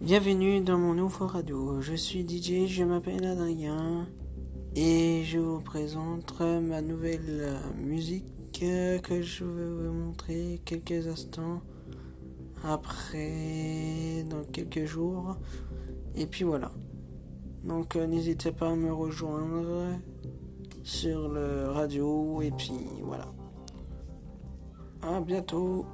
Bienvenue dans mon nouveau radio. Je suis DJ, je m'appelle Adrien et je vous présente ma nouvelle euh, musique euh, que je vais vous montrer quelques instants après, dans quelques jours. Et puis voilà. Donc euh, n'hésitez pas à me rejoindre sur le radio et puis voilà. À bientôt.